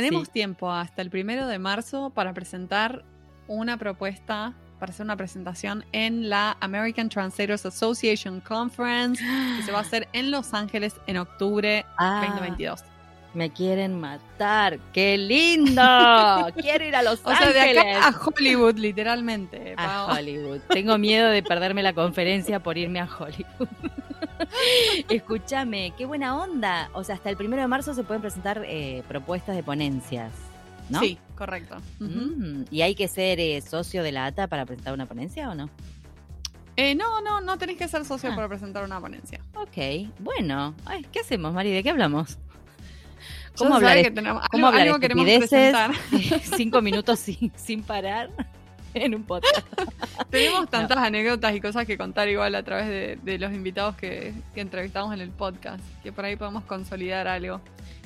Tenemos Sí. tiempo hasta el primero de marzo para presentar una propuesta, para hacer una presentación en la American Translators Association Conference, que se va a hacer en Los Ángeles en octubre Ah, 2022. me quieren matar. ¡Qué lindo! Quiero ir a Los O sea, de Ángeles. acá a Hollywood, literalmente. a. Hollywood. Tengo miedo de perderme la conferencia por irme a Hollywood. Escúchame, qué buena onda. O sea, hasta el primero de marzo se pueden presentar eh, propuestas de ponencias, ¿no? Sí, correcto. Mm, ¿Y hay que ser eh, socio de la ATA para presentar una ponencia o no? Eh, no, no, no tenés que ser socio Ah. para presentar una ponencia. Ok, bueno. Ay, ¿Qué hacemos, Mari? ¿De qué hablamos? ¿Cómo se hablar, que tenemos, cómo algo, hablar algo queremos presentar. cinco minutos sin, sin parar en un podcast? Tenemos tantas anécdotas y cosas que contar igual a través de, de los invitados que, que entrevistamos en el podcast, que por ahí podemos consolidar algo.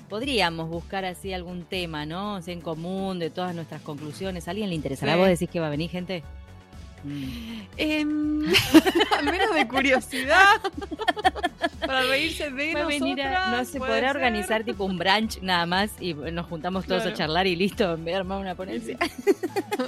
Podríamos buscar así algún tema, ¿no? O sea, en común de todas nuestras conclusiones. ¿A alguien le interesará? Sí. ¿Vos decís que va a venir gente? Mm. Al menos de curiosidad, para reírse de venir a- nosotras, no se podrá ser. organizar tipo un brunch nada más y nos juntamos todos Claro. a charlar y listo, en vez de armar una ponencia.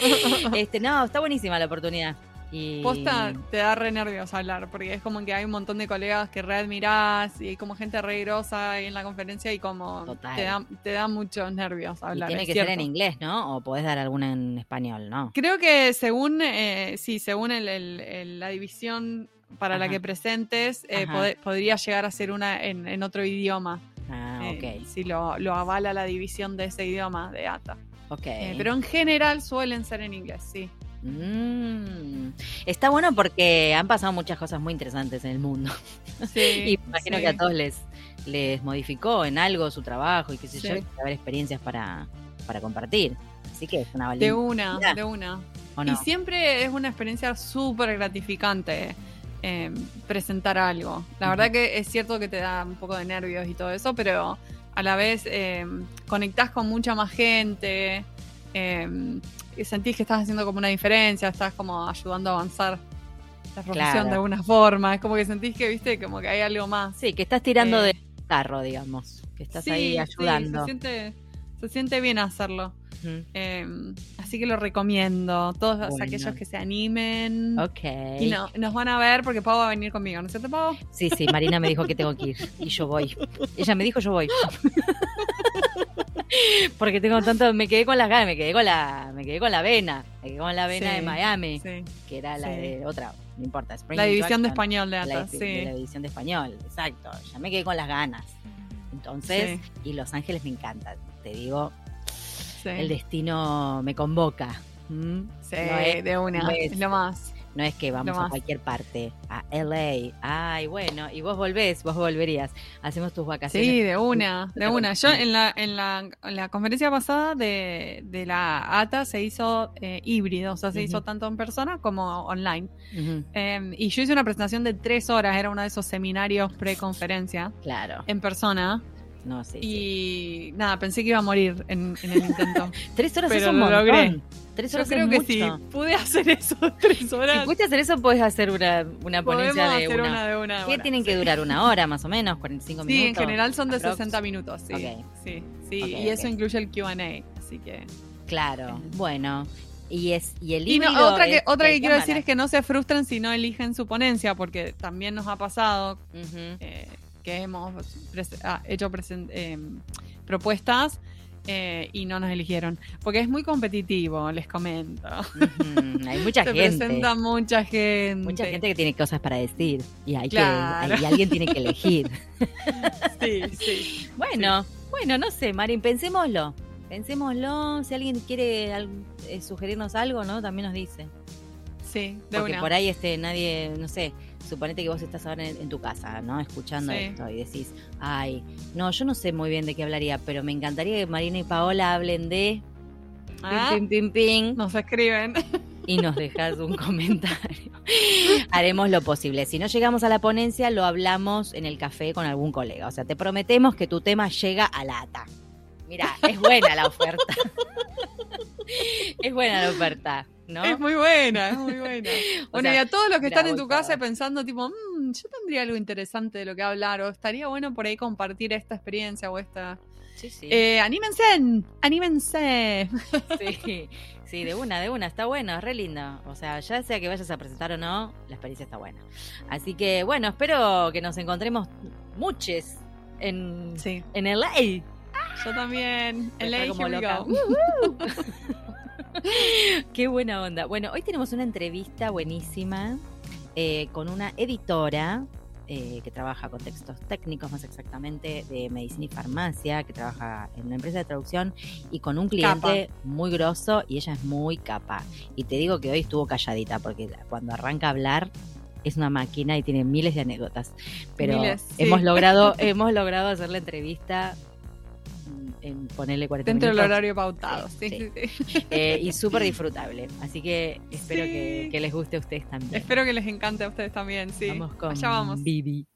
este, no, está buenísima la oportunidad. Y Posta te da re nervios hablar, porque es como que hay un montón de colegas que re admirás y hay como gente re grosa ahí en la conferencia y como Total. te da, te da muchos nervios y hablar. tiene que ser en inglés, ¿no? O podés dar alguna en español, ¿no? Creo que según, eh, sí, según el- el- el- la división para la que presentes, eh, podría llegar a ser una en, en otro idioma. Ah, eh, ok. si lo, lo avala la división de ese idioma de ATA. Ok. Eh, pero en general suelen ser en inglés, sí. Mm. Está bueno porque han pasado muchas cosas muy interesantes en el mundo. Sí, Y imagino sí. que a todos les, les modificó en algo su trabajo y qué sé Sí. yo, y haber experiencias para, para compartir. Así que es una De valentía. una, de una. ¿o no? Y siempre es una experiencia súper gratificante eh, presentar algo. La verdad que es cierto que te da un poco de nervios y todo eso, pero a la vez eh, conectás con mucha más gente, eh, sentís que estás haciendo como una diferencia, estás como ayudando a avanzar la profesión Claro. de alguna forma. Es como que sentís que, viste, como que hay algo más. Sí, que estás tirando Eh, de carro, digamos. Que estás Sí, ahí sí, ayudando. se, siente, se siente bien hacerlo. Eh, así que lo recomiendo. Todos Bueno. aquellos que se animen. Ok. Y no, nos van a ver porque Pau va a venir conmigo, ¿no es cierto, Pau? Sí, sí, Marina me dijo que tengo que ir. Y yo voy. Ella me dijo, yo voy. Porque tengo tanto, me quedé con las ganas, me quedé con la, me quedé con la vena, me quedé con la vena Sí, de Miami, Sí. que era la Sí. de otra, no importa. Spring La división de español de la, ATA, de sí. la división de español, exacto. Ya me quedé con las ganas. Entonces, y Los Ángeles me encanta, te digo, Sí, el destino me convoca. ¿m? Sí, no es- de una, no es- lo más. No es que vamos a cualquier parte, a LA. Ay, bueno, y vos volvés, vos volverías. Hacemos tus vacaciones. Sí, de una, de una. Yo en la, en la, en la conferencia pasada de, de la ATA se hizo eh, híbrido, o sea, se hizo tanto en persona como online. Eh, y yo hice una presentación de tres horas, era uno de esos seminarios pre-conferencia claro. en persona. No, sí, sí. Y nada, pensé que iba a morir en, en el intento. Tres horas pero es un lo montón. logré. Tres Yo horas creo es que mucho. si pude hacer eso tres horas, Si pudiste hacer eso, puedes hacer una, una ponencia de hacer una. una, de una ¿Qué hora, tienen que sí. durar? ¿Una hora más o menos? ¿45 Sí, minutos? en general son de Aprox. 60 minutos, sí. Sí, sí. Y eso incluye el QA, así que. Claro, bueno. Y es y el Y no, otra que, otra que quiero decir es que no se frustren si no eligen su ponencia, porque también nos ha pasado eh, que hemos ah, hecho eh, propuestas eh, y no nos eligieron. Porque es muy competitivo, les comento. Hay mucha Se gente. presenta mucha gente. Mucha gente que tiene cosas para decir y hay Claro. que y alguien tiene que elegir. Sí, sí. Bueno, bueno, no sé, Marín, pensémoslo. Pensémoslo, si alguien quiere eh, sugerirnos algo, ¿no? También nos dice. Sí, de Porque una. por ahí este nadie, no sé, suponete que vos estás ahora en, en tu casa, ¿no? Escuchando Sí. esto y decís, ay, no, yo no sé muy bien de qué hablaría, pero me encantaría que Marina y Paola hablen de Ah, pim, pim, pim, Nos escriben. y nos dejas un comentario. Haremos lo posible. Si no llegamos a la ponencia, lo hablamos en el café con algún colega. O sea, te prometemos que tu tema llega a lata. Mira, es buena la oferta. es buena la oferta, ¿no? Es muy buena, es muy buena. Bueno, sea, y a todos los que están en tu casa pensando, tipo, "Mm, yo tendría algo interesante de lo que hablar, o estaría bueno por ahí compartir esta experiencia o esta. Sí, sí. Eh, anímense, anímense. Sí, sí, de una, de una, está bueno, es re lindo. O sea, ya sea que vayas a presentar o no, la experiencia está buena. Así que bueno, espero que nos encontremos muchos en, Sí, en LA. yo también. A LA, como loca. Qué buena onda. Bueno, hoy tenemos una entrevista buenísima eh, con una editora eh, que trabaja con textos técnicos, más exactamente, de medicina y farmacia, que trabaja en una empresa de traducción y con un cliente muy grosso y ella es muy capa. Y te digo que hoy estuvo calladita porque cuando arranca a hablar es una máquina y tiene miles de anécdotas. Pero Miles, sí. hemos logrado hemos logrado hacer la entrevista en ponerle 40 Dentro del horario pautado. Sí, Sí, sí. sí, sí. Eh, y súper disfrutable. Así que espero que, que les guste a ustedes también. Espero que les encante a ustedes también, sí. Vamos con Allá vamos. Vivi.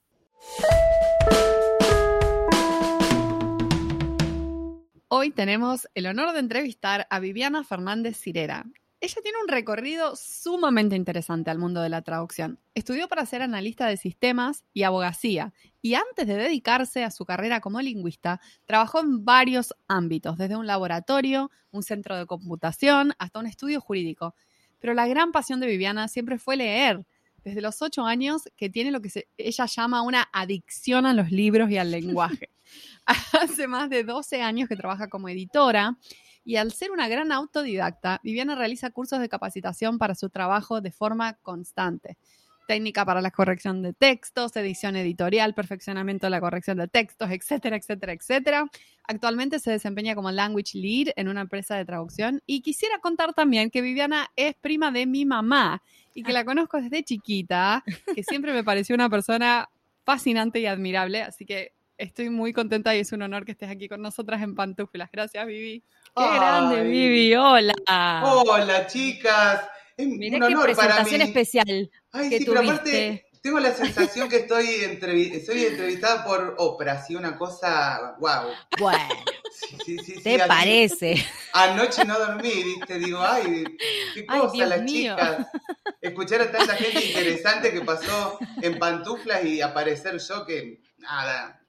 Hoy tenemos el honor de entrevistar a Viviana Fernández Cirera. Ella tiene un recorrido sumamente interesante al mundo de la traducción. Estudió para ser analista de sistemas y abogacía y antes de dedicarse a su carrera como lingüista, trabajó en varios ámbitos, desde un laboratorio, un centro de computación, hasta un estudio jurídico. Pero la gran pasión de Viviana siempre fue leer. Desde los ocho años que tiene lo que se- ella llama una adicción a los libros y al lenguaje. Hace más de 12 años que trabaja como editora y al ser una gran autodidacta, Viviana realiza cursos de capacitación para su trabajo de forma constante. Técnica para la corrección de textos, edición editorial, perfeccionamiento de la corrección de textos, etcétera, etcétera, etcétera. Actualmente se desempeña como language lead en una empresa de traducción y quisiera contar también que Viviana es prima de mi mamá y que la conozco desde chiquita, que siempre me pareció una persona fascinante y admirable, así que estoy muy contenta y es un honor que estés aquí con nosotras en Pantuflas. Gracias, Vivi. ¡Qué grande. Vivi! ¡Hola! Hola, chicas. Es Mirá un qué para presentación mí. especial. Ay, que sí, pero tuviste. aparte tengo la sensación que estoy entrevi- soy entrevistada por Oprah, sí, una cosa, wow. Bueno, Sí, sí, ¿te parece? Anoche no dormí, viste, digo, ay, qué Ay, cosa Dios las mío. chicas. Escuchar a tanta gente interesante que pasó en pantuflas y aparecer yo que, nada.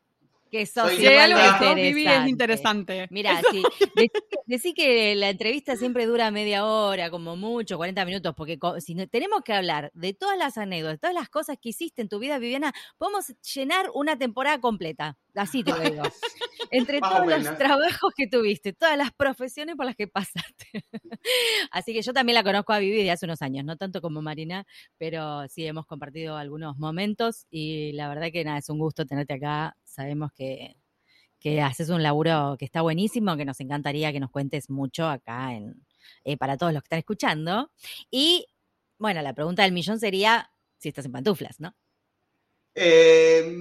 Que sos Soy Si hay algo que es interesante. Mira, sí, decí, decí que la entrevista siempre dura media hora, como mucho, 40 minutos, porque si no- tenemos que hablar de todas las anécdotas, todas las cosas que hiciste en tu vida, Viviana, podemos llenar una temporada completa. Así te lo digo. Entre Más todos los trabajos que tuviste, todas las profesiones por las que pasaste. Así que yo también la conozco a Vivi de hace unos años, no tanto como Marina, pero sí hemos compartido algunos momentos y la verdad que nada, es un gusto tenerte acá. Sabemos que, que haces un laburo que está buenísimo, que nos encantaría que nos cuentes mucho acá en, eh, para todos los que están escuchando. Y bueno, la pregunta del millón sería si estás en pantuflas, ¿no? Eh,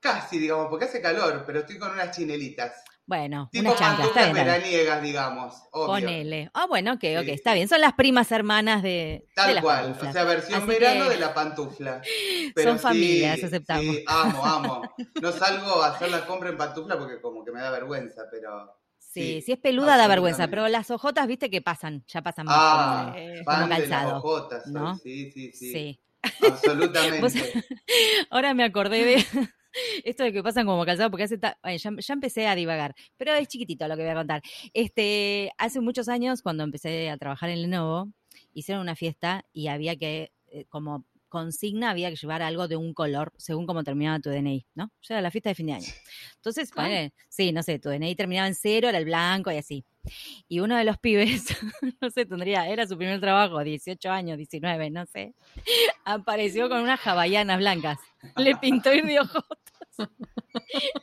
casi, digamos, porque hace calor, pero estoy con unas chinelitas. Bueno, Tipo una chancla, está bien. está veraniegas, digamos, obvio. Ponele. Ah, bueno, ok, ok, Sí, está sí. bien. Son las primas hermanas de, de Tal las cual, pantuflas. o sea, versión Así verano que- de la pantufla. Son familias, aceptamos. Sí, amo, amo. No salgo a hacer la compra en pantufla porque como que me da vergüenza, pero... Sí, Sí, si es peluda da vergüenza, pero las ojotas, viste que pasan, ya pasan más Ah, como, eh, como de las calzado. ojotas. ¿no? sí, sí, sí, Sí. absolutamente. Ahora me acordé de esto de que pasan como calzado, porque hace ta- ay, ya, ya empecé a divagar, pero es chiquitito lo que voy a contar. Este, hace muchos años, cuando empecé a trabajar en Lenovo, hicieron una fiesta y había que, eh, como consigna, había que llevar algo de un color según cómo terminaba tu DNI, ¿no? Ya era la fiesta de fin de año. Entonces, Ah. sí, no sé, tu DNI terminaba en cero, era el blanco y así. Y uno de los pibes, no sé, tendría, era su primer trabajo, 18 años, 19, no sé, apareció con unas hawaianas blancas. Le pintó ir de ojotas.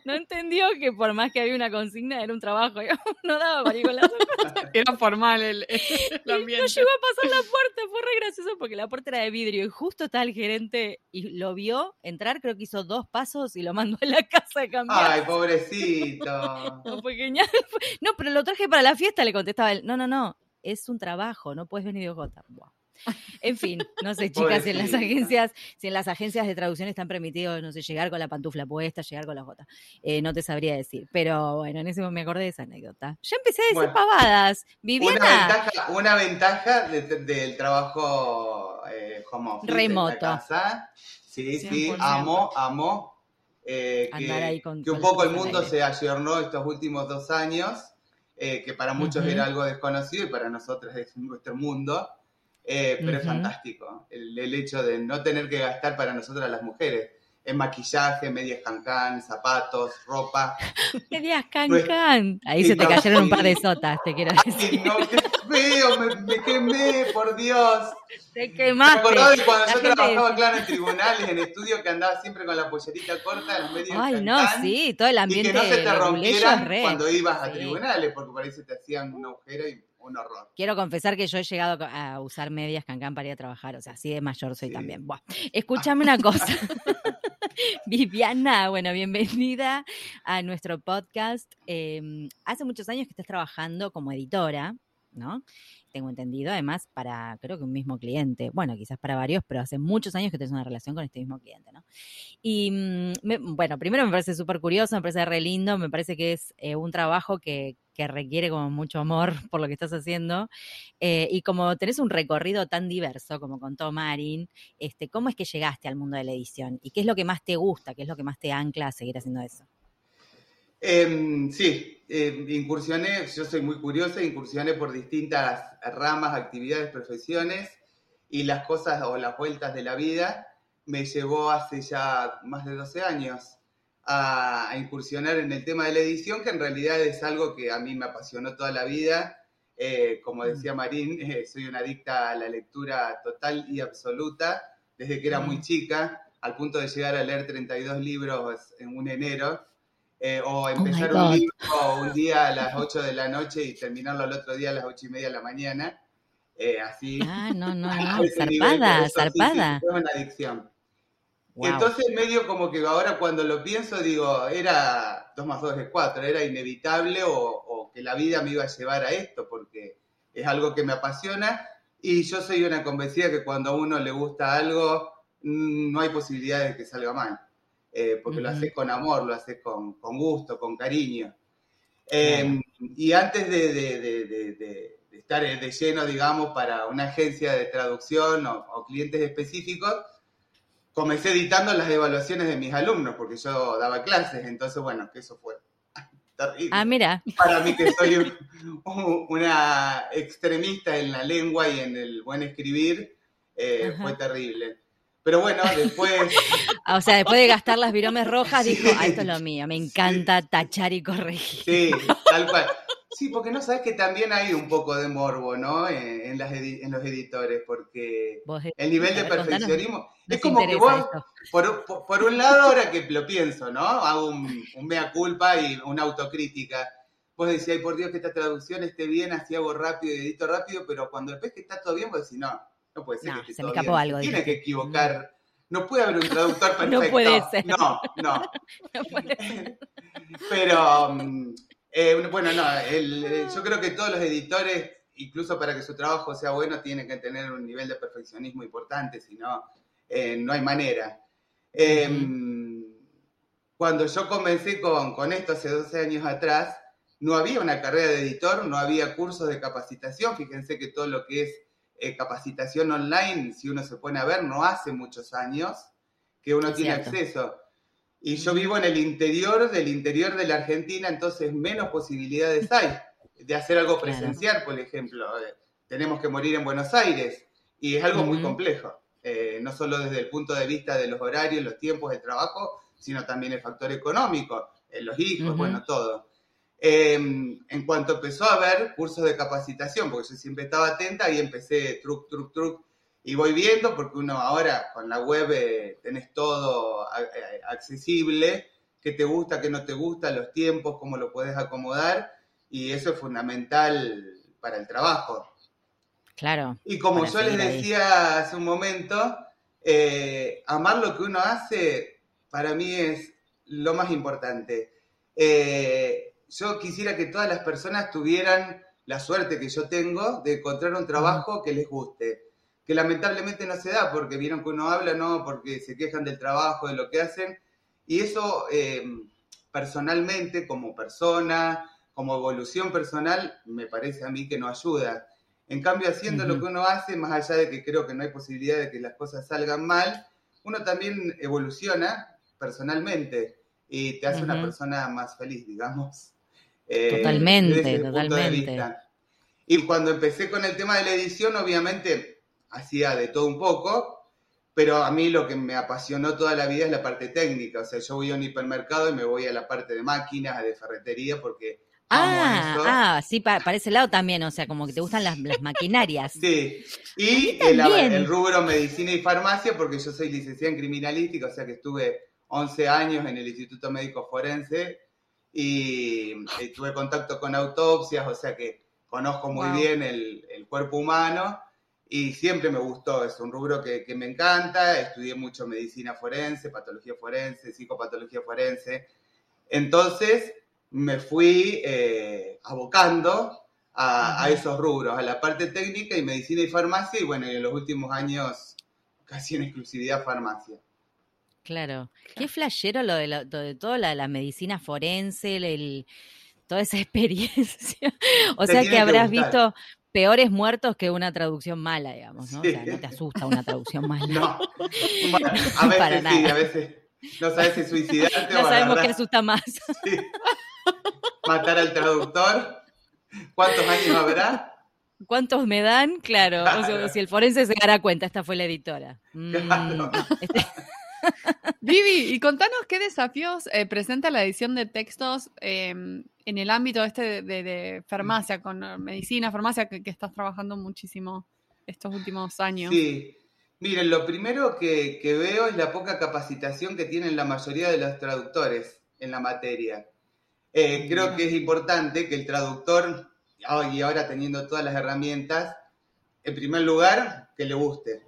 No entendió que por más que había una consigna, era un trabajo. No daba para ir con las. Era formal el, el Y no ambiente. llegó a pasar la puerta, fue re gracioso porque la puerta era de vidrio y justo estaba el gerente y lo vio entrar, creo que hizo dos pasos y lo mandó a la casa de cambiar. Ay, pobrecito. No, fue genial. No, pero lo traje para la fiesta, le contestaba él. No, no, no, es un trabajo, no puedes venir de Ojota. Buah. En fin, no sé, chicas, si en las agencias, si en las agencias de traducción están permitidos, no sé, llegar con la pantufla puesta, llegar con la jota. Eh, no te sabría decir. Pero bueno, en ese momento me acordé de esa anécdota. Ya empecé a decir Bueno. pavadas. Una Viviana, ventaja, una ventaja de- de- del trabajo eh, home office en la Remoto. casa. Sí, sí, 100%. amo, amo. eh, Andar ahí que, con- que un poco el mundo aire. se ayornó estos últimos dos años, eh, que para muchos era algo desconocido y para nosotros es nuestro mundo, eh, pero es fantástico el, el hecho de no tener que gastar para nosotras las mujeres en maquillaje, medias cancán, zapatos, ropa. Medias can No es- can. Ahí se te no, cayeron un par de sotas, te quiero Y decir. no, qué feo, me, me quemé, por Dios. Te Me quemaste. acordaba de cuando La yo gente trabajaba, claro, en tribunales, en estudio, que andaba siempre con la pollerita corta, las medias Ay, no, cancán, sí, todo el Y ambiente que no se te rompieran cuando ibas a tribunales, porque por ahí se te hacían un agujero y un horror. Quiero confesar que yo he llegado a usar medias cancán para ir a trabajar, o sea, así de mayor soy Sí. también. Buah. Escúchame una cosa. Viviana, bueno, bienvenida a nuestro podcast. Eh, hace muchos años que estás trabajando como editora, ¿no? Tengo entendido, además, para creo que un mismo cliente, bueno, quizás para varios, pero hace muchos años que tienes una relación con este mismo cliente, ¿no? Y mm, bueno, primero me parece súper curioso, me parece re lindo, me parece que es eh, un trabajo que, que requiere como mucho amor por lo que estás haciendo. Eh, y como tenés un recorrido tan diverso, como contó Marin, este, ¿cómo es que llegaste al mundo de la edición? ¿Y qué es lo que más te gusta? ¿Qué es lo que más te ancla a seguir haciendo eso? Em, sí, em, incursioné, yo soy muy curiosa, incursioné por distintas ramas, actividades, profesiones y las cosas o las vueltas de la vida me llevó hace ya más de 12 años a, a incursionar en el tema de la edición, que en realidad es algo que a mí me apasionó toda la vida. Eh, como decía Marín, eh, soy una adicta a la lectura total y absoluta desde que era muy Mm. chica, al punto de llegar a leer 32 libros en un enero. Eh, o my empezar God. un libro un día a las 8 de la noche y terminarlo al otro día a las 8 y media de la mañana. Eh, así. Ah, no, no, no, zarpada, eso, sí, sí, zarpada. es una adicción. Wow. Entonces, medio como que ahora cuando lo pienso, digo, era 2 más 2 es 4, era inevitable o, o que la vida me iba a llevar a esto, porque es algo que me apasiona y yo soy una convencida que cuando a uno le gusta algo, mm, no hay posibilidad de que salga mal, eh, porque lo Ujú. haces con amor, lo haces con, con gusto, con cariño. Eh, y antes de, de- de- de- estar de lleno, digamos, para una agencia de traducción o, o clientes específicos, comencé editando las evaluaciones de mis alumnos, porque yo daba clases, entonces, bueno, que eso fue terrible. Ah, mira, Para mí que soy un- un- una extremista en la lengua y en el buen escribir, eh, fue terrible. Pero bueno, después... Ah, o sea, después de gastar las viromes rojas, Sí. dijo, ah, esto es lo mío, me encanta tachar y corregir. Sí, tal cual. Sí, porque no sabes que también hay un poco de morbo, ¿no? En, en las en los editores, porque eh, el nivel de perfeccionismo es como que vos, por, por- por un lado, ahora que lo pienso, ¿no? Hago un, un mea culpa y una autocrítica. Vos decís, ay, por Dios, que esta traducción esté bien, así hago rápido y edito rápido, pero cuando ves que está todo bien, vos decís, no, no puede ser No, que se me escapó bien. algo, tiene que equivocar. No puede haber un traductor perfecto. No puede ser. No, no. No puede ser. Pero, mm, eh, bueno, no, el- eh, yo creo que todos los editores, incluso para que su trabajo sea bueno, tienen que tener un nivel de perfeccionismo importante, si no, eh, no hay manera. Eh, Cuando yo comencé con, con esto hace 12 años atrás, no había una carrera de editor, no había cursos de capacitación. Fíjense que todo lo que es eh, capacitación online, si uno se pone a ver, no hace muchos años que uno Es tiene cierto. acceso. Y yo vivo en el interior del interior de la Argentina, entonces menos posibilidades hay de hacer algo presencial, por ejemplo. Eh, tenemos que morir en Buenos Aires y es algo muy complejo, eh, no solo desde el punto de vista de los horarios, los tiempos de trabajo, sino también el factor económico, eh, los hijos, bueno, todo. Eh, en cuanto empezó a haber cursos de capacitación, porque yo siempre estaba atenta y empecé truc, truc, truc, y voy viendo, porque uno ahora con la web eh, tenés todo eh, accesible, qué te gusta, qué no te gusta, los tiempos, cómo lo puedes acomodar, y eso es fundamental para el trabajo. Claro. Y como yo les ahí. decía hace un momento, eh, amar lo que uno hace para mí es lo más importante. Eh, yo quisiera que todas las personas tuvieran la suerte que yo tengo de encontrar un trabajo que les guste, que lamentablemente no se da porque vieron que uno habla, no, porque se quejan del trabajo, de lo que hacen, y eso eh, personalmente, como persona, como evolución personal, me parece a mí que no ayuda. En cambio, haciendo lo que uno hace, más allá de que creo que no hay posibilidad de que las cosas salgan mal, uno también evoluciona personalmente. y te hace una persona más feliz, digamos. Eh, Totalmente, desde de totalmente. vista. Y cuando empecé con el tema de la edición, obviamente hacía de todo un poco, pero a mí lo que me apasionó toda la vida es la parte técnica. O sea, yo voy a un hipermercado y me voy a la parte de máquinas, de ferretería, porque Ah, ah, sí, pa- para ese lado también, o sea, como que te gustan las, las maquinarias. Sí, y el, el rubro medicina y farmacia, porque yo soy licenciada en criminalística, o sea que estuve 11 años en el Instituto Médico Forense y, y tuve contacto con autopsias, o sea que conozco muy Wow. bien el, el cuerpo humano y siempre me gustó, es un rubro que, que me encanta, estudié mucho medicina forense, patología forense, psicopatología forense, entonces me fui eh, abocando a, a esos rubros, a la parte técnica y medicina y farmacia, y bueno, en los últimos años casi en exclusividad farmacia. Claro. Qué flashero lo de, lo de toda la, la medicina forense, el, el- toda esa experiencia. O Te sea que habrás visto peores muertos que una traducción mala, digamos, ¿no? Sí. O sea, no te asusta una traducción mala. No, bueno, a Para veces sí, nada. a veces no sabes si suicidarte No o sabemos qué asusta más. sí. matar al traductor. ¿Cuántos años habrá? ¿Cuántos me dan? Claro. O sea, Claro. si el forense se dará cuenta, esta fue la editora. Mm, Claro. este- Vivi, y contanos qué desafíos eh, presenta la edición de textos eh, en el ámbito este de, de- de farmacia, con eh, medicina, farmacia, que, que estás trabajando muchísimo estos últimos años. Sí. Miren, lo primero que, que veo es la poca capacitación que tienen la mayoría de los traductores en la materia. Eh, creo que es importante que el traductor, ah, y ahora teniendo todas las herramientas, en primer lugar, que le guste.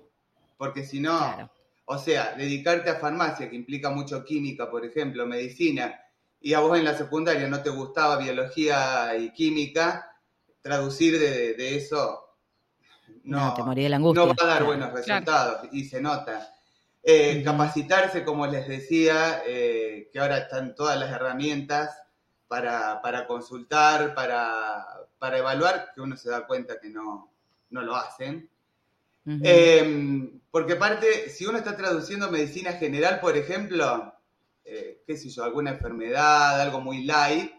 Porque si no, Claro. O sea, dedicarte a farmacia, que implica mucho química, por ejemplo, medicina, y a vos en la secundaria no te gustaba biología y química, traducir de, de eso No, te morí de la angustia. no va a dar Claro. buenos resultados y se nota. Eh. Capacitarse, como les decía, eh, que ahora están todas las herramientas para, para consultar, para, para evaluar, que uno se da cuenta que no, no lo hacen. Eh, porque aparte, si uno está traduciendo medicina general, por ejemplo, eh, qué sé yo, alguna enfermedad, algo muy light,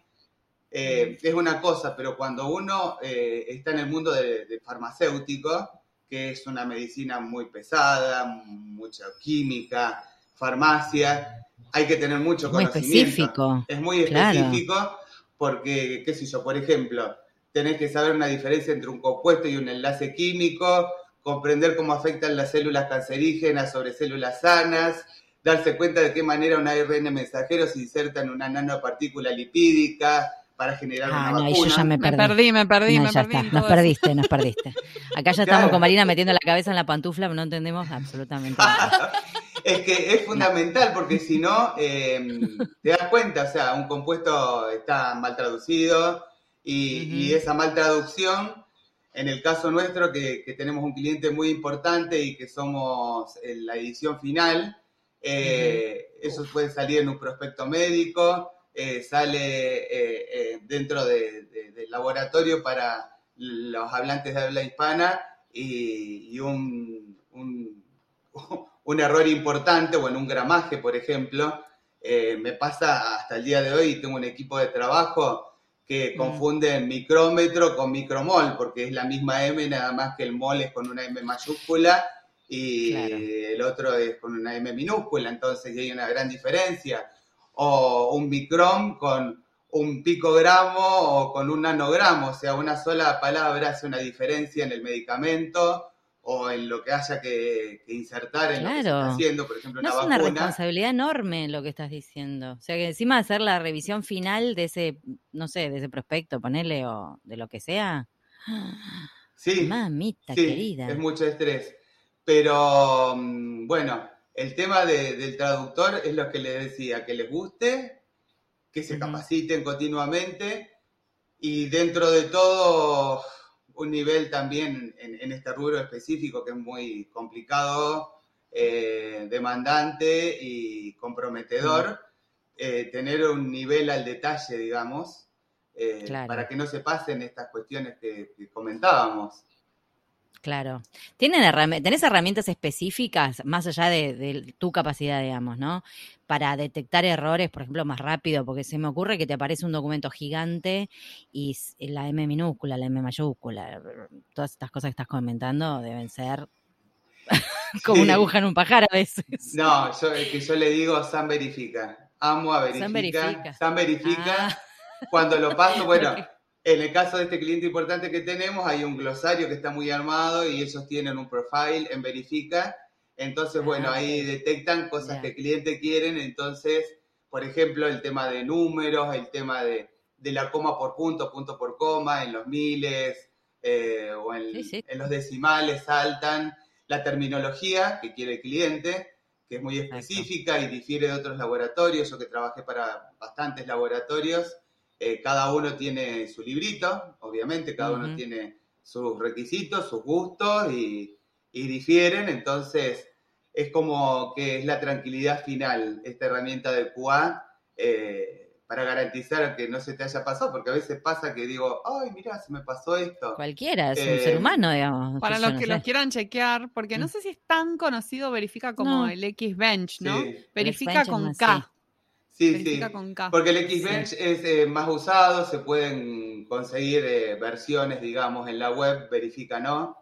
eh, es una cosa, pero cuando uno eh, está en el mundo de, de farmacéutico, que es una medicina muy pesada, mucha química, farmacia, hay que tener mucho Muy conocimiento. específico. Es muy Claro. específico porque, qué sé yo, por ejemplo, tenés que saber una diferencia entre un compuesto y un enlace químico, comprender cómo afectan las células cancerígenas sobre células sanas, darse cuenta de qué manera un ARN mensajero se inserta en una nanopartícula lipídica para generar Ah, una no, ahí vacuna. yo ya me Me perdí. perdí, me perdí, No, me ya perdí. está, nos perdiste, nos perdiste. Acá ya estamos con Marina metiendo la cabeza en la pantufla, no entendemos absolutamente nada. es que es fundamental porque si no, eh, te das cuenta, o sea, un compuesto está mal traducido y, y esa mal traducción, en el caso nuestro, que, que tenemos un cliente muy importante y que somos en la edición final, eh, eso puede salir en un prospecto médico, eh, sale eh, eh, dentro de- de- del laboratorio para los hablantes de habla hispana y, y un, un- un error importante o en un gramaje, por ejemplo, eh, me pasa hasta el día de hoy, tengo un equipo de trabajo que Mm. confunden micrómetro con micromol, porque es la misma M, nada más que el mol es con una M mayúscula y Claro. el otro es con una M minúscula, entonces hay una gran diferencia. O un micrón con un picogramo o con un nanogramo, o sea, una sola palabra hace una diferencia en el medicamento o en lo que haya que, que insertar en lo que se está haciendo, por ejemplo, No una es una responsabilidad enorme lo que estás diciendo. O sea, que encima de hacer la revisión final de ese, no sé, de ese prospecto, ponerle o de lo que sea. Sí, Mamita sí, querida. es mucho estrés. Pero mm, bueno, el tema de- del traductor es lo que les decía, que les guste, que se capaciten continuamente y dentro de todo un nivel también en, en este rubro específico que es muy complicado, eh, demandante y comprometedor, eh, tener un nivel al detalle, digamos, eh, Claro. para que no se pasen estas cuestiones que, que comentábamos. Claro. ¿Tienen herrami- ¿Tenés herramientas específicas, más allá de, de tu capacidad, digamos, ¿no? Para detectar errores, por ejemplo, más rápido, porque se me ocurre que te aparece un documento gigante y la M minúscula, la M mayúscula, todas estas cosas que estás comentando deben ser como Sí. una aguja en un pajar a veces. No, yo, es que yo le digo San verifica. Amo a verifica. San verifica. San verifica. Ah. Cuando lo paso, bueno, en el caso de este cliente importante que tenemos, hay un glosario que está muy armado y ellos tienen un profile en verifica. Entonces, bueno, Ah, ahí ok. detectan cosas que el cliente quieren. Entonces, por ejemplo, el tema de números, el tema de, de la coma por punto, punto por coma, en los miles eh, o en, Sí, sí. en los decimales saltan. La terminología que quiere el cliente, que es muy específica y difiere de otros laboratorios. Yo que trabajé para bastantes laboratorios, eh, cada uno tiene su librito, obviamente, cada uno tiene sus requisitos, sus gustos y, y difieren. Entonces, es como que es la tranquilidad final, esta herramienta de QA, eh, para garantizar que no se te haya pasado, porque a veces pasa que digo, ay, mira, se me pasó esto. Cualquiera, es un Eh, ser humano, digamos. Para los no que sé. los quieran chequear, porque no Mm. sé si es tan conocido, verifica como No. el X-Bench, ¿no? Sí. Verifica con K. Sí, sí. verifica con K. Porque el Xbench es eh, más usado, se pueden conseguir eh, versiones, digamos, en la web, verifica no.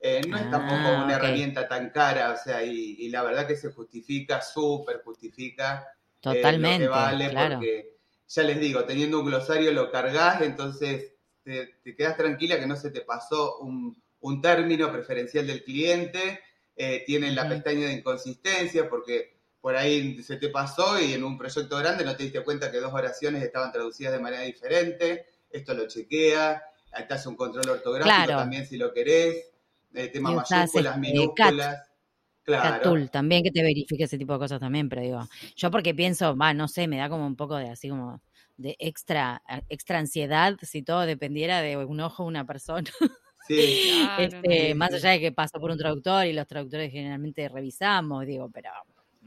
Eh, no es Ah, tampoco una herramienta tan cara, o sea, y, y la verdad que se justifica, súper justifica Totalmente, lo que vale, claro. porque ya les digo, teniendo un glosario lo cargas, entonces te, te quedas tranquila que no se te pasó un, un término preferencial del cliente, tienen la pestaña de inconsistencia porque por ahí se te pasó y en un proyecto grande no te diste cuenta que dos oraciones estaban traducidas de manera diferente, esto lo chequea, te hace un control ortográfico Claro. también si lo querés, el tema Y usás, mayúsculas, este, minúsculas. Claro. Catul, también que te verifique ese tipo de cosas también, pero digo, yo porque pienso, va, no sé, me da como un poco de así como de extra, extra ansiedad si todo dependiera de un ojo de una persona. Sí, Claro, Este, más allá de que pasa por un traductor y los traductores generalmente revisamos, digo, pero.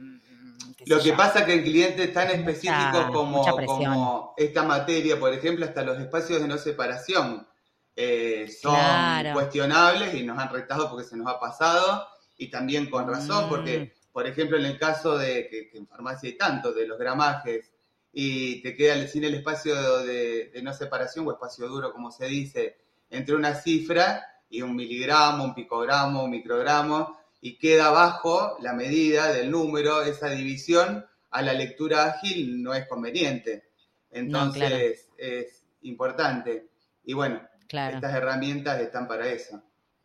Mm, Lo que pasa que en clientes tan específicos como, mucha presión. como esta materia, por ejemplo, hasta los espacios de no separación eh, son Claro. cuestionables y nos han retado porque se nos ha pasado y también con razón, Mm. porque, por ejemplo, en el caso de que, que en farmacia hay tanto, de los gramajes, y te queda sin el espacio de, de no separación o espacio duro, como se dice, entre una cifra y un miligramo, un picogramo, un microgramo, y queda abajo la medida del número, esa división a la lectura ágil no es conveniente. Entonces claro. es importante. Y bueno, Claro. estas herramientas están para eso.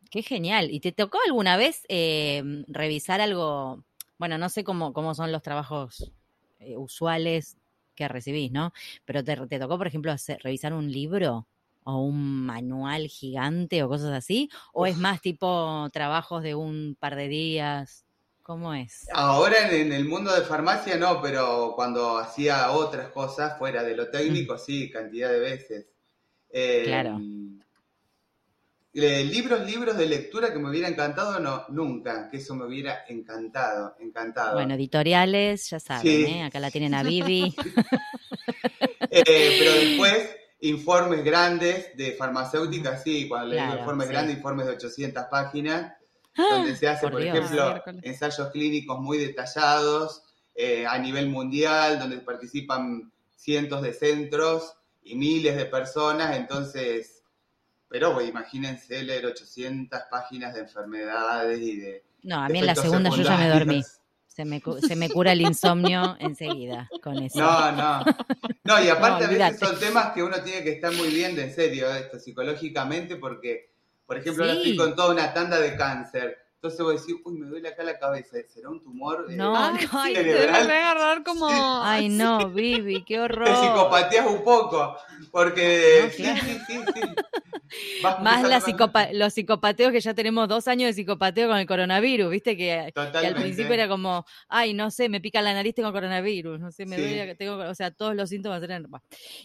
Qué genial. ¿Y te tocó alguna vez eh, revisar algo? Bueno, no sé cómo, cómo son los trabajos eh, usuales que recibís, ¿no? Pero te, te tocó, por ejemplo, hacer- revisar un libro o un manual gigante o cosas así? ¿O es más tipo trabajos de un par de días? ¿Cómo es? Ahora en, el mundo de farmacia no, pero cuando hacía otras cosas fuera de lo técnico, sí, cantidad de veces. Eh, Claro. eh, libros, libros de lectura que me hubiera encantado, no, nunca, que eso me hubiera encantado, encantado. Bueno, editoriales, ya saben, Sí. ¿eh? Acá la tienen a Vivi. Eh, pero después, informes grandes de farmacéuticas, sí, cuando Claro, informes sí. grandes, informes de 800 páginas, donde se hace, por por, Dios. ejemplo, Miércoles. ensayos clínicos muy detallados eh, a nivel mundial, donde participan cientos de centros y miles de personas, entonces, pero bueno, imagínense leer 800 páginas de enfermedades y de... No, a mí en la segunda yo ya me dormí. Se me, cu- se me cura el insomnio enseguida con eso. No, no. No, y aparte No, a veces son temas que uno tiene que estar muy bien de en serio, esto psicológicamente, porque, por ejemplo, ahora Sí. estoy con toda una tanda de cáncer. Entonces voy a decir, uy, me duele acá la cabeza, ¿será un tumor? Eh, No, Ay, no, sí, ay, te agarrar como. Ay, no, Vivi, qué horror. te psicopatías un poco, porque No, sí, sí, sí, sí. Más la psicopa- los psicopateos que ya tenemos dos años de psicopateo con el coronavirus, viste que, que al principio era como, ay, no sé, me pica la nariz, tengo coronavirus, no sé, me Sí. duele, tengo, o sea, todos los síntomas eran,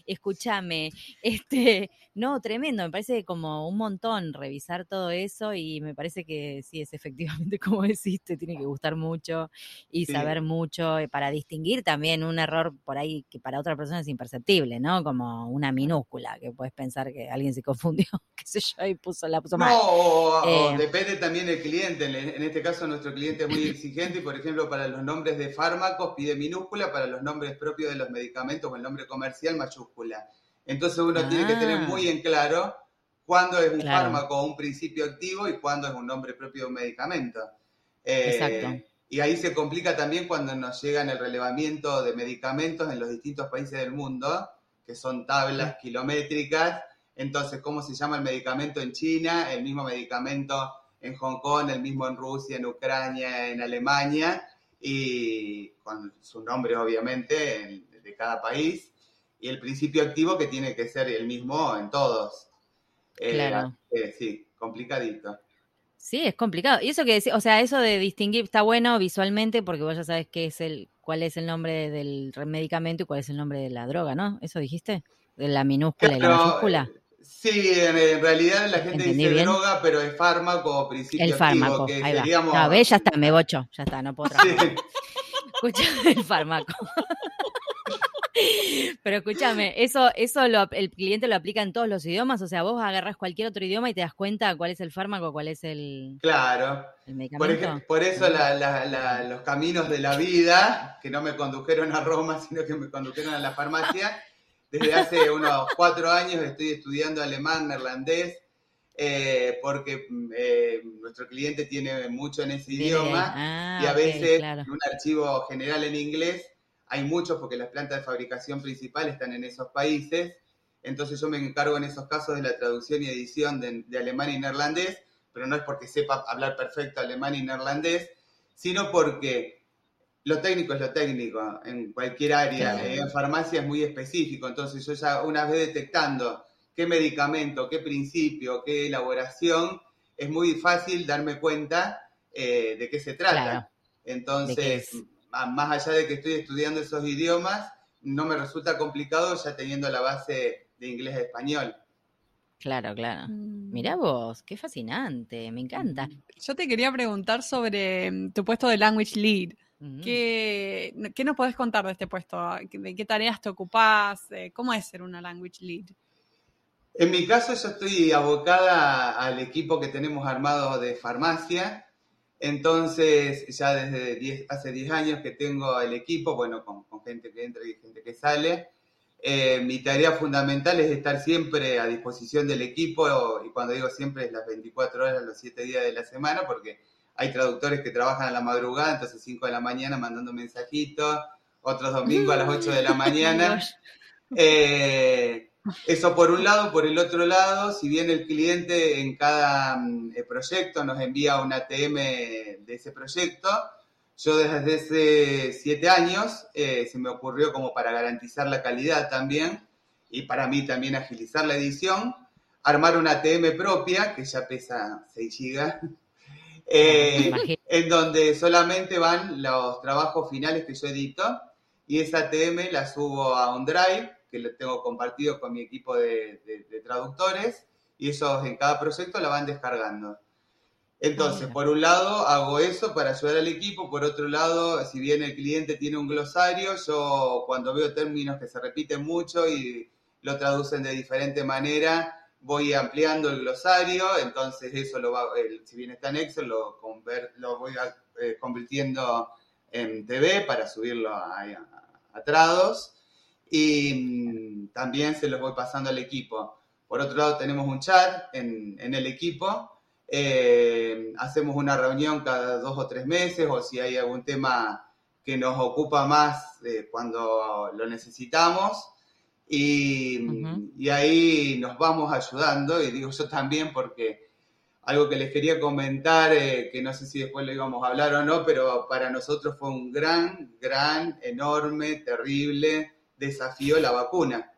escúchame, este, no, tremendo, me parece como un montón revisar todo eso y me parece que sí, es efectivamente como decís, te tiene que gustar mucho y Sí. saber mucho eh, para distinguir también un error por ahí que para otra persona es imperceptible, ¿no? Como una minúscula, que puedes pensar que alguien se confundió qué sé yo, y puso, la puso mal. No, o, o Eh. depende también del cliente. En, en este caso, nuestro cliente es muy exigente y, por ejemplo, para los nombres de fármacos pide minúscula, para los nombres propios de los medicamentos o el nombre comercial mayúscula. Entonces uno tiene que tener Ah. muy en claro cuándo es un Claro. fármaco o un principio activo y cuándo es un nombre propio de un medicamento. Eh, Exacto. Y ahí se complica también cuando nos llegan el relevamiento de medicamentos en los distintos países del mundo, que son tablas kilométricas. Entonces, ¿cómo se llama el medicamento en China? El mismo medicamento en Hong Kong, el mismo en Rusia, en Ucrania, en Alemania, y con su nombre, obviamente, en- de cada país. Y el principio activo que tiene que ser el mismo en todos. Eh, Claro. eh, sí, complicadito. Sí, es complicado. Y eso que decir, o sea, eso de distinguir está bueno visualmente porque vos ya sabes qué es el, cuál es el nombre del medicamento y cuál es el nombre de la droga, ¿no? ¿Eso dijiste? De la minúscula y la Claro, mayúscula. Sí, en, en realidad la gente ¿Entendí dice bien? droga, pero es fármaco principio El activo, fármaco, que ahí va. seríamos- No, ve, ya está, me bocho, ya está, no puedo trabajar. Escucha, el fármaco. Pero escúchame, eso, eso lo, el cliente lo aplica en todos los idiomas, o sea, vos agarras cualquier otro idioma y te das cuenta cuál es el fármaco, cuál es el, Claro. el Por, por eso la- la- la- los caminos de la vida, que no me condujeron a Roma, sino que me condujeron a la farmacia, desde hace unos cuatro años estoy estudiando alemán, neerlandés, eh, porque eh, nuestro cliente tiene mucho en ese idioma Ah, y a veces claro. en un archivo general en inglés hay muchos porque las plantas de fabricación principal están en esos países. Entonces yo me encargo en esos casos de la traducción y edición de, de alemán y neerlandés, pero no es porque sepa hablar perfecto alemán y neerlandés, sino porque lo técnico es lo técnico en cualquier área. Claro. Eh, en farmacia es muy específico, entonces yo ya una vez detectando qué medicamento, qué principio, qué elaboración, es muy fácil darme cuenta eh, de qué se trata. Claro. ¿De qué Entonces, más allá de que estoy estudiando esos idiomas, no me resulta complicado ya teniendo la base de inglés español. Claro, claro. Mm. Mirá vos, qué fascinante, me encanta. Yo te quería preguntar sobre mm, tu puesto de Language Lead. Mm. ¿Qué, ¿Qué nos podés contar de este puesto? ¿De qué tareas te ocupás? Eh, ¿Cómo es ser una Language Lead? En mi caso, yo estoy abocada al equipo que tenemos armado de farmacia. Entonces, ya desde 10 hace 10 años que tengo el equipo, bueno, con, con gente que entra y gente que sale. Eh, mi tarea fundamental es estar siempre a disposición del equipo, y cuando digo siempre es las 24 horas, los 7 días de la semana, porque hay traductores que trabajan a la madrugada, entonces 5 de la mañana mandando mensajitos, otros domingos a las 8 de la mañana. Dios. Eh, eso por un lado, por el otro lado, si bien el cliente en cada mm, eh, proyecto nos envía un ATM de ese proyecto, yo desde hace siete años eh, se me ocurrió como para garantizar la calidad también y para mí también agilizar la edición, armar una ATM propia que ya pesa 6 gigas, eh, en donde solamente van los trabajos finales que yo edito y esa ATM la subo a un drive que lo tengo compartido con mi equipo de, de- de traductores y ellos en cada proyecto la van descargando. Entonces, por un lado hago eso para ayudar al equipo, por otro lado, si bien el cliente tiene un glosario, yo cuando veo términos que se repiten mucho y lo traducen de diferente manera, voy ampliando el glosario, entonces eso lo va, el- si bien está en Excel, lo, conver- lo voy a- eh, convirtiendo en TV para subirlo a, a- a Trados y mm, también se los voy pasando al equipo. Por otro lado, tenemos un chat en, en el equipo. eh, hacemos una reunión cada dos o tres meses o si hay algún tema que nos ocupa más eh, cuando lo necesitamos. Y, ahí nos vamos ayudando, y digo yo también porque algo que les quería comentar, eh, que no sé si después lo íbamos a hablar o no, pero para nosotros fue un gran, gran, enorme, terrible desafío la vacuna.